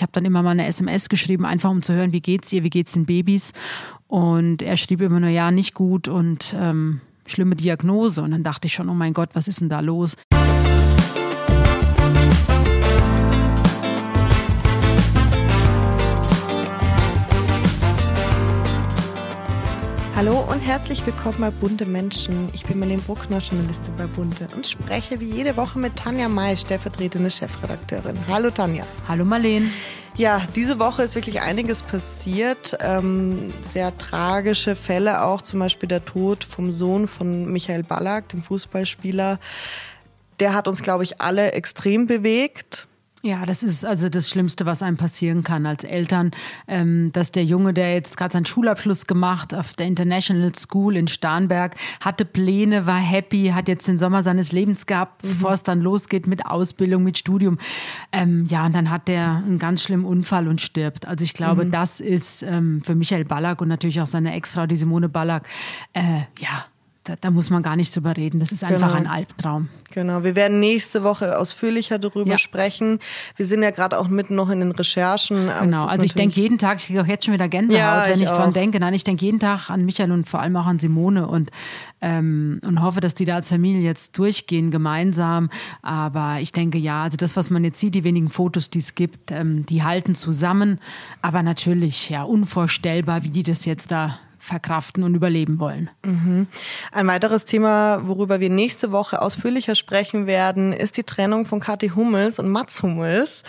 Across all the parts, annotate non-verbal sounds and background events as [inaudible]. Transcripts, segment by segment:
Ich habe dann immer mal eine SMS geschrieben, einfach um zu hören, wie geht's ihr, wie geht's den Babys. Und er schrieb immer nur, ja, nicht gut und ähm, schlimme Diagnose. Und dann dachte ich schon, oh mein Gott, was ist denn da los? Hallo und herzlich willkommen bei Bunte Menschen. Ich bin Marlene Bruckner, Journalistin bei Bunte und spreche wie jede Woche mit Tanja May, stellvertretende Chefredakteurin. Hallo Tanja. Hallo Marlene. Ja, diese Woche ist wirklich einiges passiert. Ähm, sehr tragische Fälle auch, zum Beispiel der Tod vom Sohn von Michael Ballack, dem Fußballspieler. Der hat uns, glaube ich, alle extrem bewegt. Ja, das ist also das Schlimmste, was einem passieren kann als Eltern, ähm, dass der Junge, der jetzt gerade seinen Schulabschluss gemacht auf der International School in Starnberg, hatte Pläne, war happy, hat jetzt den Sommer seines Lebens gehabt, mhm. bevor es dann losgeht mit Ausbildung, mit Studium. Ähm, ja, und dann hat der einen ganz schlimmen Unfall und stirbt. Also ich glaube, mhm. das ist ähm, für Michael Ballack und natürlich auch seine Ex-Frau, die Simone Ballack, äh, ja, da, da, muss man gar nicht drüber reden. Das ist einfach genau. ein Albtraum. Genau, wir werden nächste Woche ausführlicher darüber ja. sprechen. Wir sind ja gerade auch mitten noch in den Recherchen. Genau, also ich denke jeden Tag, ich kriege auch jetzt schon wieder Gänsehaut, ja, wenn ich, ich dran denke. Nein, ich denke jeden Tag an Michael und vor allem auch an Simone und, ähm, und hoffe, dass die da als Familie jetzt durchgehen gemeinsam. Aber ich denke ja, also das, was man jetzt sieht, die wenigen Fotos, die es gibt, ähm, die halten zusammen. Aber natürlich, ja, unvorstellbar, wie die das jetzt da verkraften und überleben wollen. Mhm. Ein weiteres Thema, worüber wir nächste Woche ausführlicher sprechen werden, ist die Trennung von Kathi Hummels und Mats Hummels.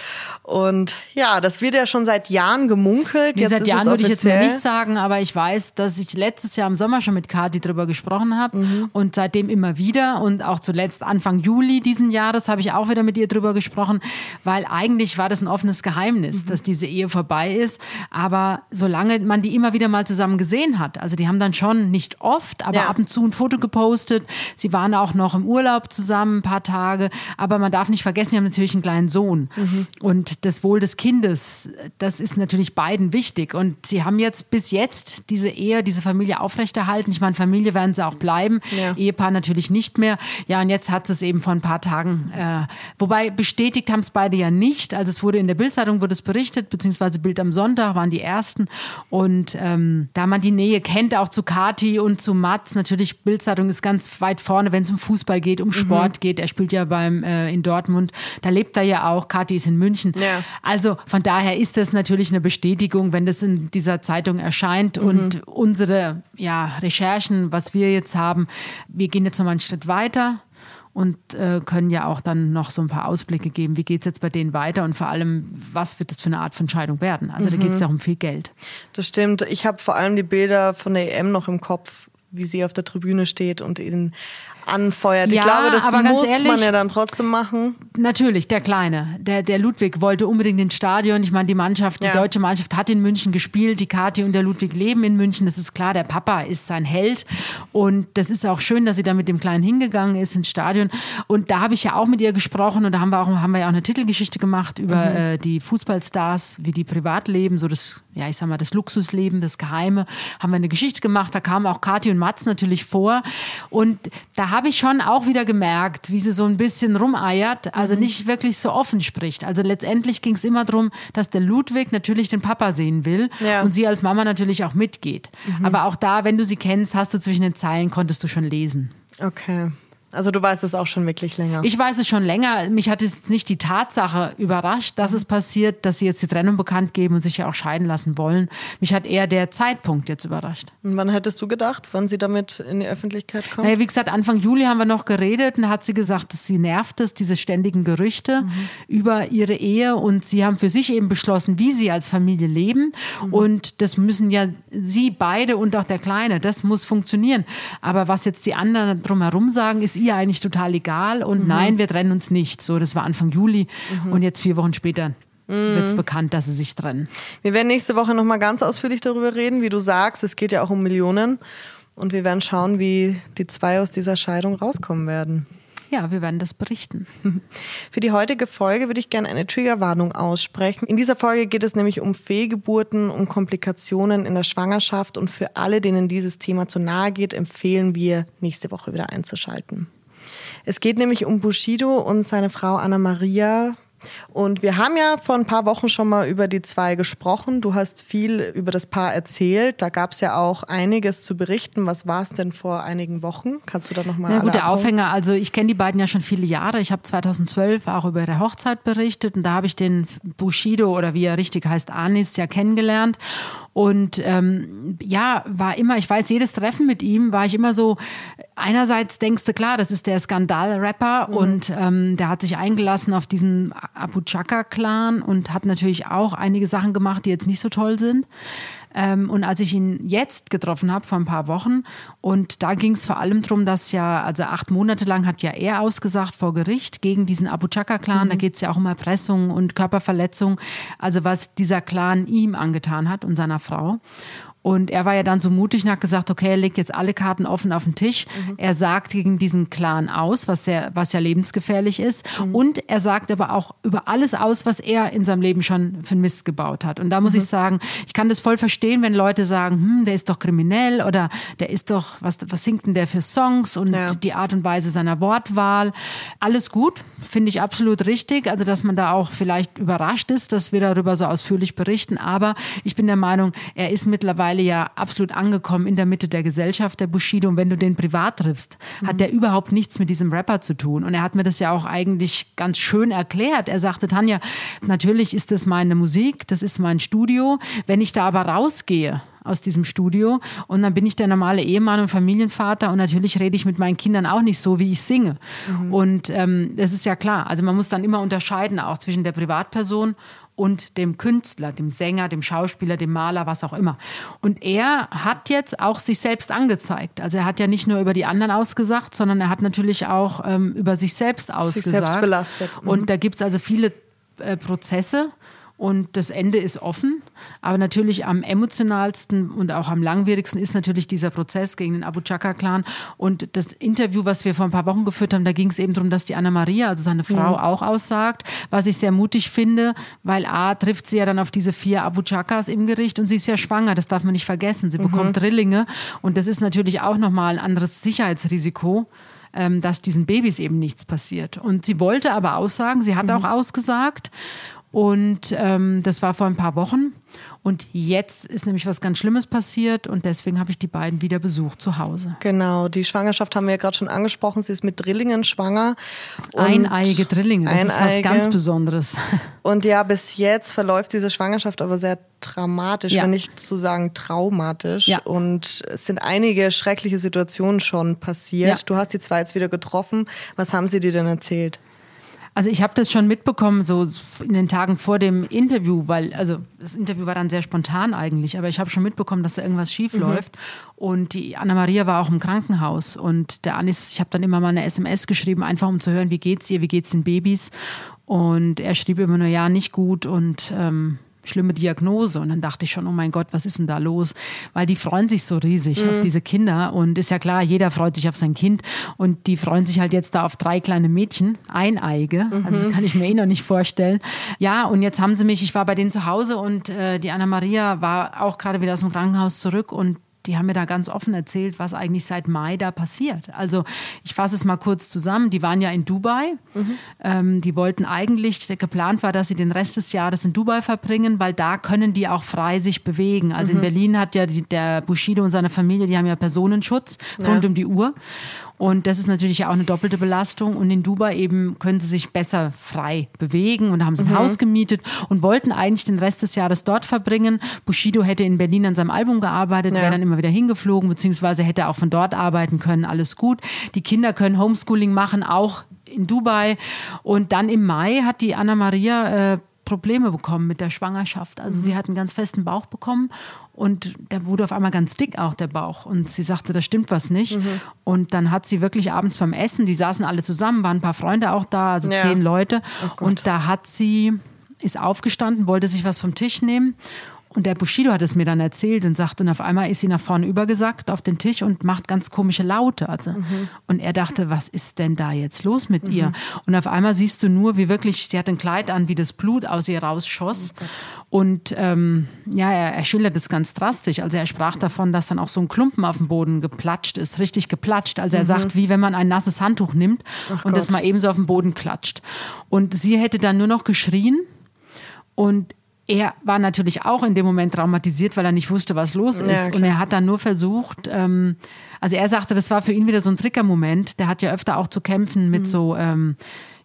Und ja, das wird ja schon seit Jahren gemunkelt. Nee, seit Jahren würde ich jetzt nicht sagen, aber ich weiß, dass ich letztes Jahr im Sommer schon mit Kathi darüber gesprochen habe mhm. und seitdem immer wieder und auch zuletzt Anfang Juli diesen Jahres habe ich auch wieder mit ihr darüber gesprochen, weil eigentlich war das ein offenes Geheimnis, mhm. dass diese Ehe vorbei ist. Aber solange man die immer wieder mal zusammen gesehen hat, hat. Also die haben dann schon nicht oft, aber ja. ab und zu ein Foto gepostet. Sie waren auch noch im Urlaub zusammen ein paar Tage. Aber man darf nicht vergessen, sie haben natürlich einen kleinen Sohn. Mhm. Und das Wohl des Kindes, das ist natürlich beiden wichtig. Und sie haben jetzt bis jetzt diese Ehe, diese Familie aufrechterhalten. Ich meine, Familie werden sie auch bleiben. Ja. Ehepaar natürlich nicht mehr. Ja, und jetzt hat es eben vor ein paar Tagen, äh, wobei bestätigt haben es beide ja nicht. Also es wurde in der Bildzeitung wurde es berichtet, beziehungsweise Bild am Sonntag waren die ersten. Und ähm, da man die Nähe Nähe kennt, auch zu Kati und zu Mats. Natürlich, Bildzeitung ist ganz weit vorne, wenn es um Fußball geht, um mhm. Sport geht. Er spielt ja beim äh, in Dortmund. Da lebt er ja auch. Kati ist in München. Ja. Also von daher ist das natürlich eine Bestätigung, wenn das in dieser Zeitung erscheint. Mhm. Und unsere ja, Recherchen, was wir jetzt haben, wir gehen jetzt nochmal einen Schritt weiter und äh, können ja auch dann noch so ein paar Ausblicke geben, wie geht es jetzt bei denen weiter und vor allem, was wird das für eine Art von Entscheidung werden. Also mhm. da geht es ja um viel Geld. Das stimmt. Ich habe vor allem die Bilder von der EM noch im Kopf, wie sie auf der Tribüne steht und ihnen anfeuert. Ja, ich glaube, das muss ehrlich, man ja dann trotzdem machen. Natürlich, der Kleine. Der, der Ludwig wollte unbedingt ins Stadion. Ich meine, die Mannschaft, die ja. deutsche Mannschaft hat in München gespielt. Die Kathi und der Ludwig leben in München. Das ist klar, der Papa ist sein Held. Und das ist auch schön, dass sie da mit dem Kleinen hingegangen ist ins Stadion. Und da habe ich ja auch mit ihr gesprochen und da haben wir auch, haben wir ja auch eine Titelgeschichte gemacht über mhm. äh, die Fußballstars, wie die privat leben, so das, ja, ich sag mal, das Luxusleben, das Geheime. Haben wir eine Geschichte gemacht. Da kamen auch Kathi und Mats natürlich vor. Und da habe ich schon auch wieder gemerkt, wie sie so ein bisschen rumeiert, also mhm. nicht wirklich so offen spricht. Also letztendlich ging es immer darum, dass der Ludwig natürlich den Papa sehen will ja. und sie als Mama natürlich auch mitgeht. Mhm. Aber auch da, wenn du sie kennst, hast du zwischen den Zeilen, konntest du schon lesen. Okay. Also du weißt es auch schon wirklich länger. Ich weiß es schon länger. Mich hat jetzt nicht die Tatsache überrascht, dass mhm. es passiert, dass sie jetzt die Trennung bekannt geben und sich ja auch scheiden lassen wollen. Mich hat eher der Zeitpunkt jetzt überrascht. Und wann hättest du gedacht, wann sie damit in die Öffentlichkeit kommt? Naja, wie gesagt, Anfang Juli haben wir noch geredet und hat sie gesagt, dass sie nervt es, diese ständigen Gerüchte mhm. über ihre Ehe und sie haben für sich eben beschlossen, wie sie als Familie leben mhm. und das müssen ja sie beide und auch der Kleine, das muss funktionieren. Aber was jetzt die anderen drumherum sagen, ist ihr eigentlich total egal und mhm. nein, wir trennen uns nicht. So, das war Anfang Juli mhm. und jetzt vier Wochen später mhm. wird es bekannt, dass sie sich trennen. Wir werden nächste Woche nochmal ganz ausführlich darüber reden, wie du sagst, es geht ja auch um Millionen und wir werden schauen, wie die zwei aus dieser Scheidung rauskommen werden. Ja, wir werden das berichten. Für die heutige Folge würde ich gerne eine Triggerwarnung aussprechen. In dieser Folge geht es nämlich um Fehlgeburten, um Komplikationen in der Schwangerschaft und für alle, denen dieses Thema zu nahe geht, empfehlen wir, nächste Woche wieder einzuschalten. Es geht nämlich um Bushido und seine Frau Anna Maria, Und wir haben ja vor ein paar Wochen schon mal über die zwei gesprochen. Du hast viel über das Paar erzählt. Da gab es ja auch einiges zu berichten. Was war es denn vor einigen Wochen? Kannst du da nochmal Ja, gut, der Aufhänger. Also ich kenne die beiden ja schon viele Jahre. Ich habe 2012 auch über ihre Hochzeit berichtet und da habe ich den Bushido oder wie er richtig heißt, Anis ja kennengelernt. Und ähm, ja, war immer, ich weiß, jedes Treffen mit ihm war ich immer so, einerseits denkst du, klar, das ist der Skandal-Rapper mhm. und ähm, der hat sich eingelassen auf diesen Abu Chaka-Clan und hat natürlich auch einige Sachen gemacht, die jetzt nicht so toll sind. Ähm, und als ich ihn jetzt getroffen habe, vor ein paar Wochen, und da ging es vor allem darum, dass ja, also acht Monate lang hat ja er ausgesagt vor Gericht gegen diesen Abu Chaka-Clan. Mhm. Da geht es ja auch um Erpressung und Körperverletzung, also was dieser Clan ihm angetan hat und seiner Frau. Und er war ja dann so mutig und hat gesagt, okay, er legt jetzt alle Karten offen auf den Tisch. Mhm. Er sagt gegen diesen Clan aus, was, sehr, was ja lebensgefährlich ist. Mhm. Und er sagt aber auch über alles aus, was er in seinem Leben schon für einen Mist gebaut hat. Und da muss mhm. ich sagen, ich kann das voll verstehen, wenn Leute sagen, hm, der ist doch kriminell oder der ist doch, was, was singt denn der für Songs und ja. die Art und Weise seiner Wortwahl. Alles gut, finde ich absolut richtig. Also, dass man da auch vielleicht überrascht ist, dass wir darüber so ausführlich berichten. Aber ich bin der Meinung, er ist mittlerweile mittlerweile ja absolut angekommen in der Mitte der Gesellschaft, der Bushido. Und wenn du den privat triffst, mhm. hat der überhaupt nichts mit diesem Rapper zu tun. Und er hat mir das ja auch eigentlich ganz schön erklärt. Er sagte, Tanja, natürlich ist das meine Musik, das ist mein Studio. Wenn ich da aber rausgehe, aus diesem Studio. Und dann bin ich der normale Ehemann und Familienvater und natürlich rede ich mit meinen Kindern auch nicht so, wie ich singe. Mhm. Und ähm, das ist ja klar. Also man muss dann immer unterscheiden auch zwischen der Privatperson und dem Künstler, dem Sänger, dem Schauspieler, dem Maler, was auch immer. Und er hat jetzt auch sich selbst angezeigt. Also er hat ja nicht nur über die anderen ausgesagt, sondern er hat natürlich auch ähm, über sich selbst ausgesagt. Sich selbst belastet. Mhm. Und da gibt es also viele äh, Prozesse und das Ende ist offen. Aber natürlich am emotionalsten und auch am langwierigsten ist natürlich dieser Prozess gegen den Abu Chaka-Clan. Und das Interview, was wir vor ein paar Wochen geführt haben, da ging es eben darum, dass die Anna Maria, also seine Frau, mhm. auch aussagt, was ich sehr mutig finde, weil A, trifft sie ja dann auf diese vier Abu Chakas im Gericht und sie ist ja schwanger, das darf man nicht vergessen. Sie mhm. bekommt Drillinge und das ist natürlich auch nochmal ein anderes Sicherheitsrisiko ähm, dass diesen Babys eben nichts passiert. Und sie wollte aber aussagen, sie hat mhm. auch ausgesagt. Und ähm, das war vor ein paar Wochen. Und jetzt ist nämlich was ganz Schlimmes passiert und deswegen habe ich die beiden wieder besucht zu Hause. Genau, die Schwangerschaft haben wir ja gerade schon angesprochen. Sie ist mit Drillingen schwanger. Eineiige Drillinge, das Eineige. ist was ganz Besonderes. [laughs] Und ja, bis jetzt verläuft diese Schwangerschaft aber sehr dramatisch, ja. wenn nicht zu sagen traumatisch. Ja. Und es sind einige schreckliche Situationen schon passiert. Ja. Du hast die zwei jetzt wieder getroffen. Was haben sie dir denn erzählt? Also ich habe das schon mitbekommen, so in den Tagen vor dem Interview, weil, also das Interview war dann sehr spontan eigentlich, aber ich habe schon mitbekommen, dass da irgendwas schief mhm. läuft. Und die Anna-Maria war auch im Krankenhaus und der Anis, ich habe dann immer mal eine SMS geschrieben, einfach um zu hören, wie geht's ihr, wie geht's den Babys. Und er schrieb immer nur, ja, nicht gut und ähm, schlimme Diagnose. Und dann dachte ich schon, oh mein Gott, was ist denn da los? Weil die freuen sich so riesig mhm. auf diese Kinder. Und ist ja klar, jeder freut sich auf sein Kind. Und die freuen sich halt jetzt da auf drei kleine Mädchen, eineige. Mhm. Also das kann ich mir eh noch nicht vorstellen. Ja, und jetzt haben sie mich, ich war bei denen zu Hause und äh, die Anna-Maria war auch gerade wieder aus dem Krankenhaus zurück und die haben mir da ganz offen erzählt, was eigentlich seit Mai da passiert. Also ich fasse es mal kurz zusammen. Die waren ja in Dubai. Mhm. Ähm, die wollten eigentlich, geplant war, dass sie den Rest des Jahres in Dubai verbringen, weil da können die auch frei sich bewegen. Also mhm. in Berlin hat ja die, der Bushido und seine Familie, die haben ja Personenschutz ja. rund um die Uhr. Und das ist natürlich auch eine doppelte Belastung. Und in Dubai eben können sie sich besser frei bewegen und haben sie ein mhm. Haus gemietet und wollten eigentlich den Rest des Jahres dort verbringen. Bushido hätte in Berlin an seinem Album gearbeitet, ja. wäre dann immer wieder hingeflogen, beziehungsweise hätte auch von dort arbeiten können. Alles gut. Die Kinder können Homeschooling machen, auch in Dubai. Und dann im Mai hat die Anna Maria äh, Probleme bekommen mit der Schwangerschaft. Also mhm. sie hat einen ganz festen Bauch bekommen und der wurde auf einmal ganz dick auch der Bauch. Und sie sagte, da stimmt was nicht. Mhm. Und dann hat sie wirklich abends beim Essen, die saßen alle zusammen, waren ein paar Freunde auch da, also ja. zehn Leute. Oh und da hat sie ist aufgestanden, wollte sich was vom Tisch nehmen und der Bushido hat es mir dann erzählt und sagt, und auf einmal ist sie nach vorne übergesackt auf den Tisch und macht ganz komische Laute. Also. Mhm. Und er dachte, was ist denn da jetzt los mit mhm. ihr? Und auf einmal siehst du nur, wie wirklich, sie hat ein Kleid an, wie das Blut aus ihr rausschoss. Oh und ähm, ja, er, er schildert es ganz drastisch. Also er sprach davon, dass dann auch so ein Klumpen auf dem Boden geplatscht ist, richtig geplatscht. Also er mhm. sagt, wie wenn man ein nasses Handtuch nimmt Ach und Gott. das mal ebenso auf den Boden klatscht. Und sie hätte dann nur noch geschrien. Und er war natürlich auch in dem Moment traumatisiert, weil er nicht wusste, was los ist. Ja, und er hat dann nur versucht, ähm, also er sagte, das war für ihn wieder so ein Triggermoment. Der hat ja öfter auch zu kämpfen mit mhm. so ähm,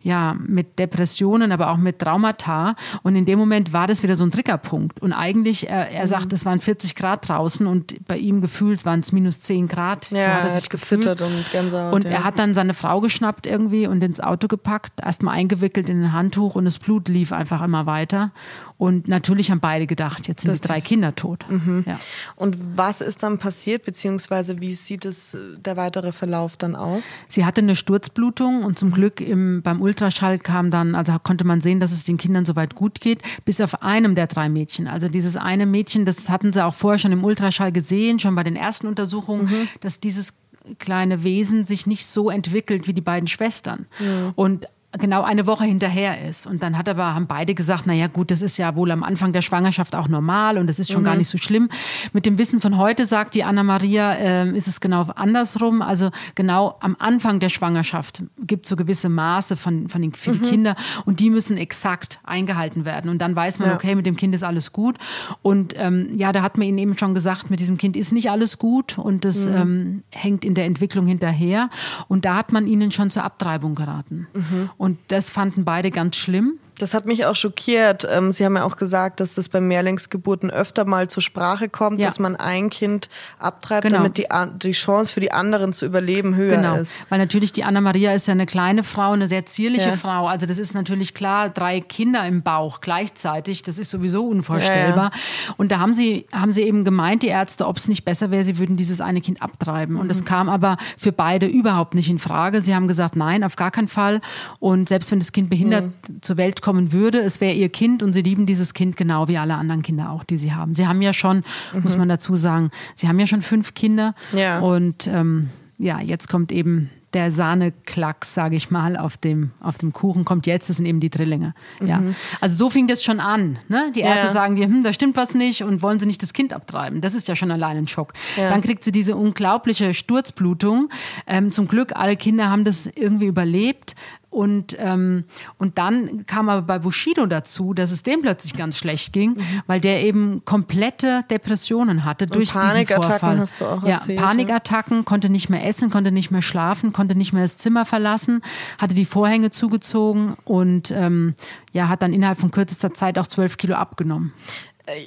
ja, mit Depressionen, aber auch mit Traumata. Und in dem Moment war das wieder so ein Triggerpunkt. Und eigentlich, er, er mhm. sagt, es waren 40 Grad draußen und bei ihm gefühlt waren es minus 10 Grad. Ja, so hat er, sich hat gezittert und Gänsehaut. Und ja. er hat dann seine Frau geschnappt irgendwie und ins Auto gepackt, erstmal eingewickelt in ein Handtuch und das Blut lief einfach immer weiter. Und natürlich haben beide gedacht, jetzt sind das die drei Kinder tot. Mhm. Ja. Und was ist dann passiert, beziehungsweise wie sieht es äh, der weitere Verlauf dann aus? Sie hatte eine Sturzblutung und zum Glück im, beim Ultraschall kam dann, also konnte man sehen, dass es den Kindern soweit gut geht, bis auf einem der drei Mädchen. Also dieses eine Mädchen, das hatten sie auch vorher schon im Ultraschall gesehen, schon bei den ersten Untersuchungen, mhm. dass dieses kleine Wesen sich nicht so entwickelt wie die beiden Schwestern. Mhm. Und genau eine Woche hinterher ist. Und dann hat aber, haben beide gesagt, naja gut, das ist ja wohl am Anfang der Schwangerschaft auch normal und das ist schon mhm. gar nicht so schlimm. Mit dem Wissen von heute sagt die Anna-Maria, äh, ist es genau andersrum. Also genau am Anfang der Schwangerschaft gibt es so gewisse Maße von, von den, für mhm. die Kinder und die müssen exakt eingehalten werden. Und dann weiß man, ja. okay, mit dem Kind ist alles gut. Und ähm, ja, da hat man ihnen eben schon gesagt, mit diesem Kind ist nicht alles gut und das mhm. ähm, hängt in der Entwicklung hinterher. Und da hat man ihnen schon zur Abtreibung geraten. Mhm. Und das fanden beide ganz schlimm. Das hat mich auch schockiert. Ähm, Sie haben ja auch gesagt, dass das bei Mehrlingsgeburten öfter mal zur Sprache kommt, ja. dass man ein Kind abtreibt, genau. damit die, die Chance für die anderen zu überleben höher genau. ist. Weil natürlich die Anna-Maria ist ja eine kleine Frau, eine sehr zierliche ja. Frau. Also das ist natürlich klar, drei Kinder im Bauch gleichzeitig, das ist sowieso unvorstellbar. Ja, Und da haben sie, haben sie eben gemeint, die Ärzte, ob es nicht besser wäre, sie würden dieses eine Kind abtreiben. Und das mhm. kam aber für beide überhaupt nicht in Frage. Sie haben gesagt, nein, auf gar keinen Fall. Und selbst wenn das Kind behindert mhm. zur Welt kommt, kommen würde, es wäre ihr Kind und sie lieben dieses Kind genau wie alle anderen Kinder auch, die sie haben. Sie haben ja schon, mhm. muss man dazu sagen, sie haben ja schon fünf Kinder ja. und ähm, ja, jetzt kommt eben der Sahneklacks, sage ich mal, auf dem, auf dem Kuchen kommt jetzt, das sind eben die Drillinge. Ja. Mhm. Also so fing das schon an. Ne? Die Ärzte ja. sagen dir, hm, da stimmt was nicht und wollen sie nicht das Kind abtreiben. Das ist ja schon allein ein Schock. Ja. Dann kriegt sie diese unglaubliche Sturzblutung. Ähm, zum Glück, alle Kinder haben das irgendwie überlebt. Und, ähm, und dann kam aber bei Bushido dazu, dass es dem plötzlich ganz schlecht ging, mhm. weil der eben komplette Depressionen hatte durch und diesen Vorfall. Hast du auch ja, erzählt, Panikattacken, konnte nicht mehr essen, konnte nicht mehr schlafen, konnte nicht mehr das Zimmer verlassen, hatte die Vorhänge zugezogen und ähm, ja, hat dann innerhalb von kürzester Zeit auch zwölf Kilo abgenommen.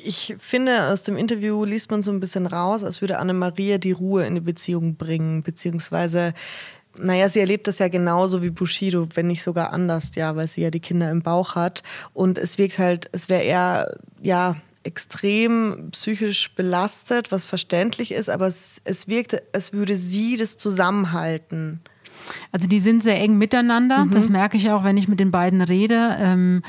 Ich finde, aus dem Interview liest man so ein bisschen raus, als würde Anne-Maria die Ruhe in die Beziehung bringen, beziehungsweise naja, sie erlebt das ja genauso wie Bushido, wenn nicht sogar anders, ja, weil sie ja die Kinder im Bauch hat. Und es wirkt halt, es wäre eher, ja, extrem psychisch belastet, was verständlich ist, aber es, es wirkte, als würde sie das zusammenhalten. Also die sind sehr eng miteinander, mhm. das merke ich auch, wenn ich mit den beiden rede. Ähm,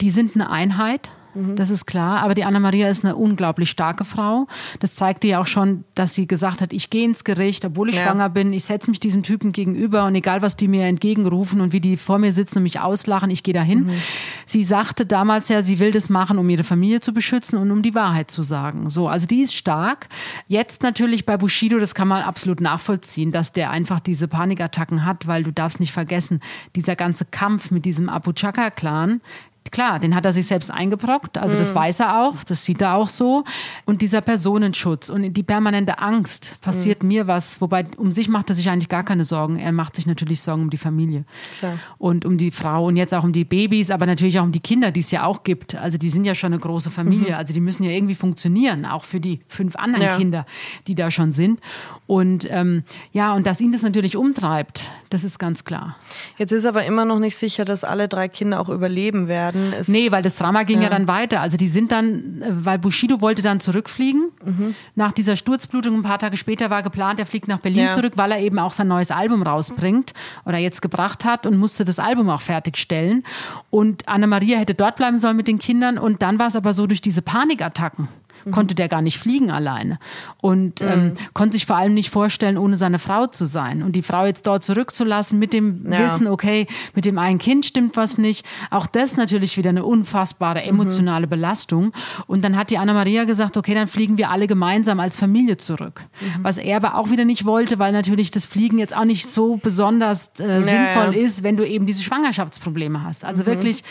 die sind eine Einheit. Mhm. Das ist klar. Aber die Anna-Maria ist eine unglaublich starke Frau. Das zeigt ihr auch schon, dass sie gesagt hat, ich gehe ins Gericht, obwohl ich ja. schwanger bin. Ich setze mich diesen Typen gegenüber und egal, was die mir entgegenrufen und wie die vor mir sitzen und mich auslachen, ich gehe dahin. Mhm. Sie sagte damals ja, sie will das machen, um ihre Familie zu beschützen und um die Wahrheit zu sagen. So, also die ist stark. Jetzt natürlich bei Bushido, das kann man absolut nachvollziehen, dass der einfach diese Panikattacken hat, weil du darfst nicht vergessen, dieser ganze Kampf mit diesem Abu Chaka-Clan, klar, den hat er sich selbst eingebrockt, also das mhm. weiß er auch, das sieht er auch so. Und dieser Personenschutz und die permanente Angst, passiert mhm. mir was, wobei um sich macht er sich eigentlich gar keine Sorgen. Er macht sich natürlich Sorgen um die Familie klar. und um die Frau und jetzt auch um die Babys, aber natürlich auch um die Kinder, die es ja auch gibt. Also die sind ja schon eine große Familie, mhm. also die müssen ja irgendwie funktionieren, auch für die fünf anderen ja. Kinder, die da schon sind. Und ähm, ja, und dass ihn das natürlich umtreibt, das ist ganz klar. Jetzt ist aber immer noch nicht sicher, dass alle drei Kinder auch überleben werden worden ist. Nee, weil das Drama ging ja, ja dann weiter. Also die sind dann, äh, weil Bushido wollte dann zurückfliegen. Mhm. Nach dieser Sturzblutung, ein paar Tage später war geplant, er fliegt nach Berlin ja. zurück, weil er eben auch sein neues Album rausbringt oder jetzt gebracht hat und musste das Album auch fertigstellen. Und Anna-Maria hätte dort bleiben sollen mit den Kindern und dann war es aber so durch diese Panikattacken mhm. konnte der gar nicht fliegen alleine und mhm. ähm, konnte sich vor allem nicht vorstellen, ohne seine Frau zu sein. Und die Frau jetzt dort zurückzulassen mit dem ja. Wissen, okay, mit dem einen Kind stimmt was nicht. Auch das natürlich wieder eine unfassbare mhm. emotionale mhm. Belastung. Und dann hat die Anna-Maria gesagt, okay, dann fliegen wir alle gemeinsam als Familie zurück. Mhm. Was er aber auch wieder nicht wollte, weil natürlich das Fliegen jetzt auch nicht so besonders äh, sinnvoll ja. ist, wenn du eben diese Schwangerschaftsprobleme hast. Also mhm. wirklich,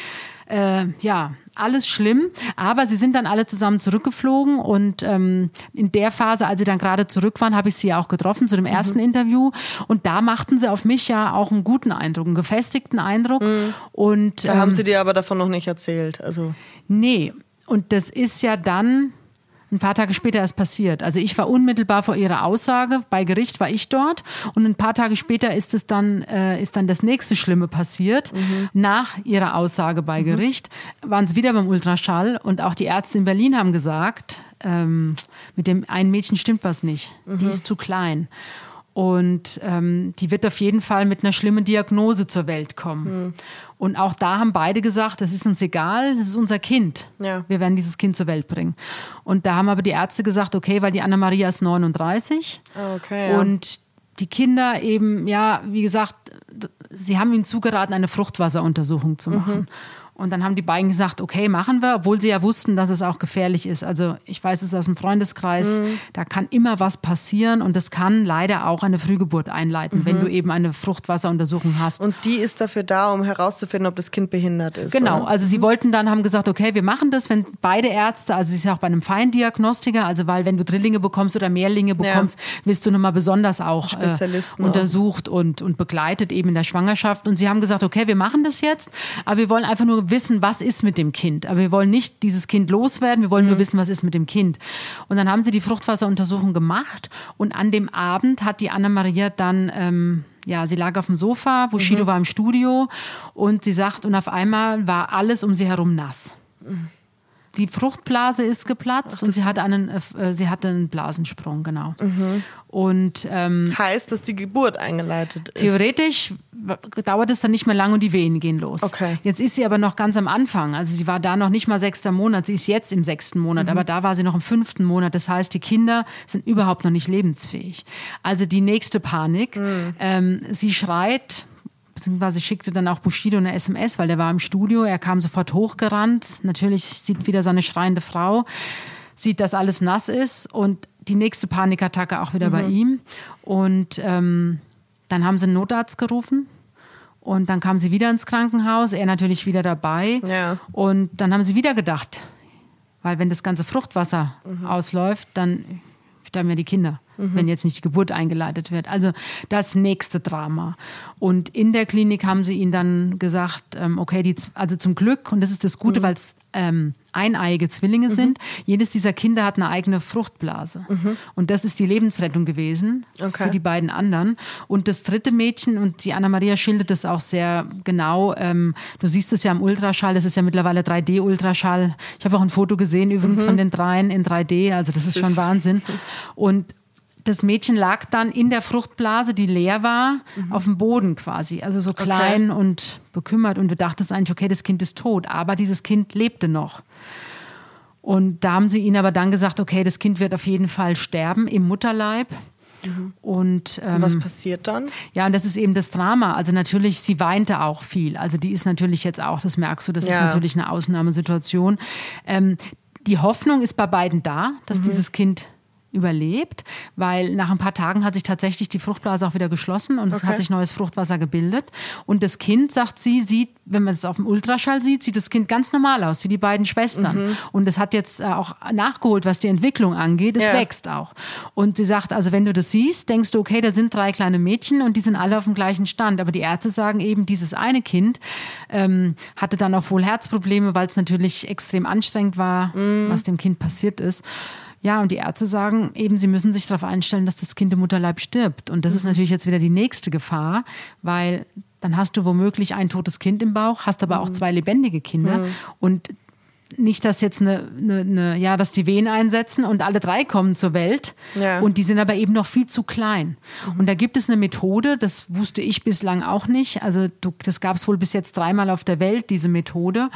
äh, ja, alles schlimm, aber sie sind dann alle zusammen zurückgeflogen und ähm, in der Phase, als sie dann gerade zurück waren, habe ich sie ja auch getroffen zu dem ersten mhm. Interview und da machten sie auf mich ja auch einen guten Eindruck, einen gefestigten Eindruck. Mhm. Und, da ähm, haben sie dir aber davon noch nicht erzählt. Also. Nee, und das ist ja dann ein paar Tage später ist passiert. Also ich war unmittelbar vor ihrer Aussage, bei Gericht war ich dort und ein paar Tage später ist es dann, äh, ist dann das nächste Schlimme passiert. Mhm. Nach ihrer Aussage bei mhm. Gericht waren es wieder beim Ultraschall und auch die Ärzte in Berlin haben gesagt, ähm, mit dem einen Mädchen stimmt was nicht, mhm. die ist zu klein. Und ähm, die wird auf jeden Fall mit einer schlimmen Diagnose zur Welt kommen. Mhm. Und auch da haben beide gesagt, das ist uns egal, das ist unser Kind. Ja. Wir werden dieses Kind zur Welt bringen. Und da haben aber die Ärzte gesagt, okay, weil die Anna-Maria ist 39 ah, okay, ja. und die Kinder eben, ja, wie gesagt, sie haben ihnen zugeraten, eine Fruchtwasseruntersuchung zu machen. Mhm. Und dann haben die beiden gesagt, okay, machen wir, obwohl sie ja wussten, dass es auch gefährlich ist. Also ich weiß es aus dem Freundeskreis, mhm. da kann immer was passieren und das kann leider auch eine Frühgeburt einleiten, mhm. wenn du eben eine Fruchtwasseruntersuchung hast. Und die ist dafür da, um herauszufinden, ob das Kind behindert ist. Genau, oder? also sie mhm. wollten dann, haben gesagt, okay, wir machen das, wenn beide Ärzte, also sie ist ja auch bei einem Feindiagnostiker, also weil wenn du Drillinge bekommst oder Mehrlinge bekommst, ja. wirst du nochmal besonders auch äh, untersucht auch. Und, und begleitet eben in der Schwangerschaft. Und sie haben gesagt, okay, wir machen das jetzt, aber wir wollen einfach nur wissen, was ist mit dem Kind. Aber wir wollen nicht dieses Kind loswerden, wir wollen mhm. nur wissen, was ist mit dem Kind. Und dann haben sie die Fruchtwasseruntersuchung gemacht und an dem Abend hat die Anna-Maria dann... Ähm, ja, sie lag auf dem Sofa, Bushido mhm. war im Studio und sie sagt, und auf einmal war alles um sie herum nass. Mhm die Fruchtblase ist geplatzt Ach, und sie hatte einen, äh, sie hatte einen Blasensprung, genau. Mhm. Und ähm, heißt, dass die Geburt eingeleitet ist. Theoretisch dauert es dann nicht mehr lang und die Wehen gehen los. Okay. Jetzt ist sie aber noch ganz am Anfang. Also sie war da noch nicht mal sechster Monat. Sie ist jetzt im sechsten Monat, mhm. aber da war sie noch im fünften Monat. Das heißt, die Kinder sind überhaupt noch nicht lebensfähig. Also die nächste Panik. Mhm. Ähm, sie schreit beziehungsweise schickte dann auch Bushido eine SMS, weil der war im Studio. Er kam sofort hochgerannt. Natürlich sieht wieder seine schreiende Frau, sieht, dass alles nass ist und die nächste Panikattacke auch wieder mhm. bei ihm. Und ähm, dann haben sie einen Notarzt gerufen. Und dann kam sie wieder ins Krankenhaus, er natürlich wieder dabei. Ja. Und dann haben sie wieder gedacht, weil wenn das ganze Fruchtwasser mhm. ausläuft, dann sterben ja die Kinder mhm. wenn jetzt nicht die Geburt eingeleitet wird. Also das nächste Drama. Und in der Klinik haben sie ihnen dann gesagt, ähm, okay, die, also zum Glück, und das ist das Gute, mhm. weil es ähm, eineiige Zwillinge mhm. sind. Jedes dieser Kinder hat eine eigene Fruchtblase. Mhm. Und das ist die Lebensrettung gewesen okay. für die beiden anderen. Und das dritte Mädchen, und die Anna-Maria schildert das auch sehr genau, ähm, du siehst es ja im Ultraschall, das ist ja mittlerweile 3D-Ultraschall. Ich habe auch ein Foto gesehen übrigens mhm. von den dreien in 3D, also das ist schon Wahnsinn. [laughs] Und das Mädchen lag dann in der Fruchtblase, die leer war, mhm. auf dem Boden quasi. Also so klein okay. und bekümmert. Und du dachtest eigentlich, okay, das Kind ist tot. Aber dieses Kind lebte noch. Und da haben sie ihnen aber dann gesagt, okay, das Kind wird auf jeden Fall sterben im Mutterleib. Mhm. Und ähm, was passiert dann? Ja, und das ist eben das Drama. Also natürlich, sie weinte auch viel. Also die ist natürlich jetzt auch, das merkst du, das ja. ist natürlich eine Ausnahmesituation. Ähm, die Hoffnung ist bei beiden da, dass mhm. dieses Kind überlebt, weil nach ein paar Tagen hat sich tatsächlich die Fruchtblase auch wieder geschlossen und es hat sich neues Fruchtwasser gebildet. Und das Kind, sagt sie, sieht, wenn man es auf dem Ultraschall sieht, sieht das Kind ganz normal aus, wie die beiden Schwestern. Mhm. Und es hat jetzt äh, auch nachgeholt, was die Entwicklung angeht. Es ja. wächst auch. Und sie sagt, also wenn du das siehst, denkst du, okay, da sind drei kleine Mädchen und die sind alle auf dem gleichen Stand. Aber die Ärzte sagen eben, dieses eine Kind ähm, hatte dann auch wohl Herzprobleme, weil es natürlich extrem anstrengend war, mhm. was dem Kind passiert ist. Ja, und die Ärzte sagen eben, sie müssen sich darauf einstellen, dass das Kind im Mutterleib stirbt. Und das mhm. ist natürlich jetzt wieder die nächste Gefahr, weil dann hast du womöglich ein totes Kind im Bauch, hast aber mhm. auch zwei lebendige Kinder. Mhm. Und nicht, dass jetzt eine, eine, eine, ja, dass die Wehen einsetzen und alle drei kommen zur Welt ja. und die sind aber eben noch viel zu klein. Mhm. Und da gibt es eine Methode, das wusste ich bislang auch nicht. Also du, das gab es wohl bis jetzt dreimal auf der Welt, diese Methode.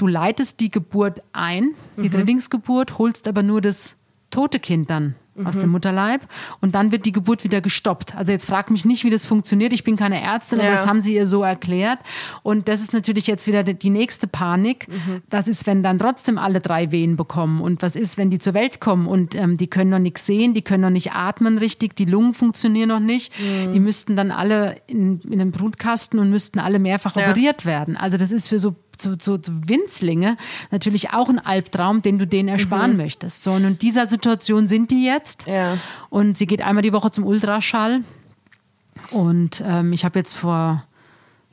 Du leitest die Geburt ein, die mhm. Drillingsgeburt, holst aber nur das tote Kind dann mhm. aus dem Mutterleib und dann wird die Geburt wieder gestoppt. Also jetzt frag mich nicht, wie das funktioniert. Ich bin keine Ärztin, ja. aber das haben sie ihr so erklärt. Und das ist natürlich jetzt wieder die nächste Panik. Mhm. Das ist, wenn dann trotzdem alle drei Wehen bekommen. Und was ist, wenn die zur Welt kommen und ähm, die können noch nichts sehen, die können noch nicht atmen richtig, die Lungen funktionieren noch nicht. Mhm. Die müssten dann alle in, in den Brutkasten und müssten alle mehrfach ja. operiert werden. Also das ist für so so, so, so Winzlinge natürlich auch ein Albtraum, den du denen ersparen mhm. möchtest. So, und in dieser Situation sind die jetzt. Ja. Und sie geht einmal die Woche zum Ultraschall. Und ähm, ich habe jetzt vor,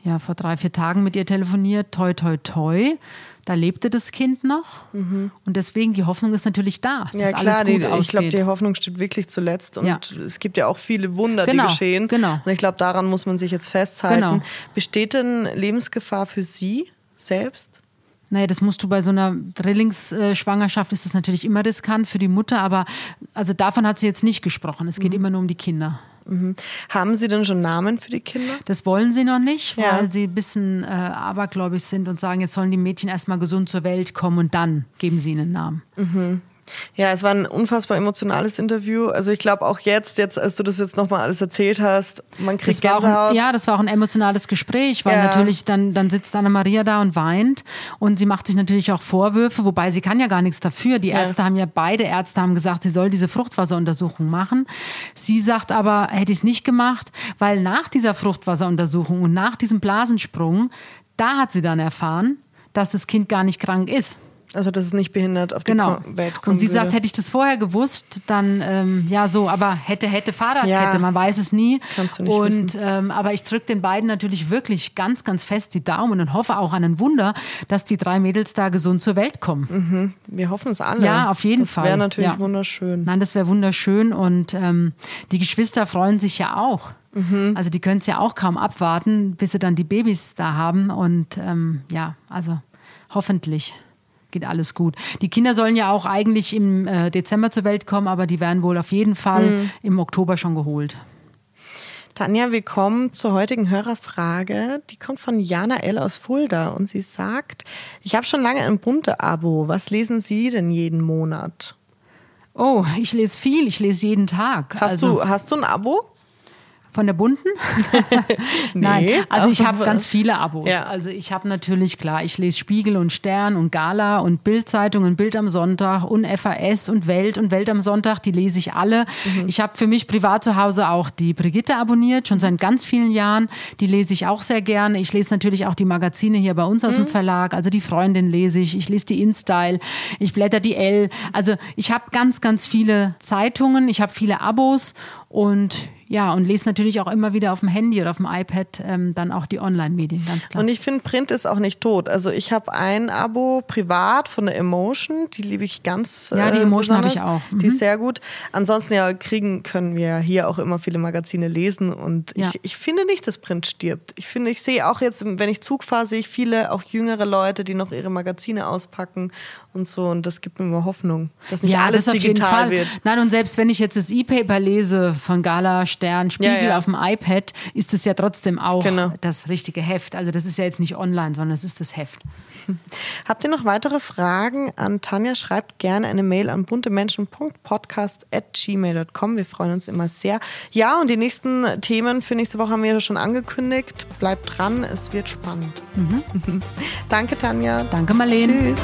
ja, vor drei, vier Tagen mit ihr telefoniert. Toi, toi, toi. Da lebte das Kind noch. Mhm. Und deswegen, die Hoffnung ist natürlich da. Ja, klar, die, ich glaube, die Hoffnung steht wirklich zuletzt. Und ja. es gibt ja auch viele Wunder, genau, die geschehen. Genau. Und ich glaube, daran muss man sich jetzt festhalten. Genau. Besteht denn Lebensgefahr für Sie? Selbst? Naja, das musst du bei so einer Drillingsschwangerschaft ist das natürlich immer riskant für die Mutter, aber also davon hat sie jetzt nicht gesprochen. Es geht mhm. immer nur um die Kinder. Mhm. Haben Sie denn schon Namen für die Kinder? Das wollen sie noch nicht, weil ja. sie ein bisschen äh, abergläubig sind und sagen, jetzt sollen die Mädchen erstmal gesund zur Welt kommen und dann geben sie ihnen Namen. Mhm. Ja, es war ein unfassbar emotionales Interview. Also ich glaube auch jetzt, jetzt, als du das jetzt nochmal alles erzählt hast, man kriegt das Gänsehaut. Ein, ja, das war auch ein emotionales Gespräch, weil ja. natürlich dann, dann sitzt Anna-Maria da und weint und sie macht sich natürlich auch Vorwürfe, wobei sie kann ja gar nichts dafür. Die Ärzte ja. haben ja, beide Ärzte haben gesagt, sie soll diese Fruchtwasseruntersuchung machen. Sie sagt aber, hätte ich es nicht gemacht, weil nach dieser Fruchtwasseruntersuchung und nach diesem Blasensprung, da hat sie dann erfahren, dass das Kind gar nicht krank ist. Also, dass es nicht behindert auf genau. die Welt kommt. Und sie würde. sagt, hätte ich das vorher gewusst, dann ähm, ja so, aber hätte, hätte Fahrradkette, ja. man weiß es nie. Kannst du nicht und, wissen. Ähm, aber ich drücke den beiden natürlich wirklich ganz, ganz fest die Daumen und hoffe auch an ein Wunder, dass die drei Mädels da gesund zur Welt kommen. Mhm. Wir hoffen es alle. Ja, auf jeden das Fall. Das wäre natürlich ja. wunderschön. Nein, das wäre wunderschön und ähm, die Geschwister freuen sich ja auch. Mhm. Also die können es ja auch kaum abwarten, bis sie dann die Babys da haben. Und ähm, ja, also hoffentlich geht alles gut. Die Kinder sollen ja auch eigentlich im äh, Dezember zur Welt kommen, aber die werden wohl auf jeden Fall mhm. im Oktober schon geholt. Tanja, wir kommen zur heutigen Hörerfrage. Die kommt von Jana L. aus Fulda und sie sagt, ich habe schon lange ein bunte Abo. Was lesen Sie denn jeden Monat? Oh, ich lese viel, ich lese jeden Tag. Hast, also, du, hast du ein Abo? Von der bunten? [laughs] nee, Nein, also ich habe ganz viele Abos. Ja. Also ich habe natürlich, klar, ich lese Spiegel und Stern und Gala und Bildzeitung und Bild am Sonntag und FAS und Welt und Welt am Sonntag, die lese ich alle. Mhm. Ich habe für mich privat zu Hause auch die Brigitte abonniert, schon seit ganz vielen Jahren. Die lese ich auch sehr gerne. Ich lese natürlich auch die Magazine hier bei uns aus mhm. dem Verlag. Also die Freundin lese ich, ich lese die InStyle, ich blätter die L. Also ich habe ganz, ganz viele Zeitungen, ich habe viele Abos und ja, und lese natürlich auch immer wieder auf dem Handy oder auf dem iPad ähm, dann auch die Online-Medien, ganz klar. Und ich finde, Print ist auch nicht tot. Also ich habe ein Abo privat von der Emotion, die liebe ich ganz Ja, die äh, Emotion habe ich auch. Mhm. Die ist sehr gut. Ansonsten ja, kriegen können wir hier auch immer viele Magazine lesen und ja. ich, ich finde nicht, dass Print stirbt. Ich finde, ich sehe auch jetzt, wenn ich Zug fahre, sehe ich viele, auch jüngere Leute, die noch ihre Magazine auspacken und so und das gibt mir immer Hoffnung, dass nicht ja, alles das digital wird. Nein, und selbst wenn ich jetzt das E-Paper lese von Gala, Stern, Spiegel ja, ja. auf dem iPad, ist es ja trotzdem auch genau. das richtige Heft. Also das ist ja jetzt nicht online, sondern es ist das Heft. Habt ihr noch weitere Fragen an Tanja? Schreibt gerne eine Mail an buntemenschen.podcast.gmail.com. Wir freuen uns immer sehr. Ja, und die nächsten Themen für nächste Woche haben wir ja schon angekündigt. Bleibt dran, es wird spannend. Mhm. [laughs] Danke, Tanja. Danke, Marlene. Tschüss.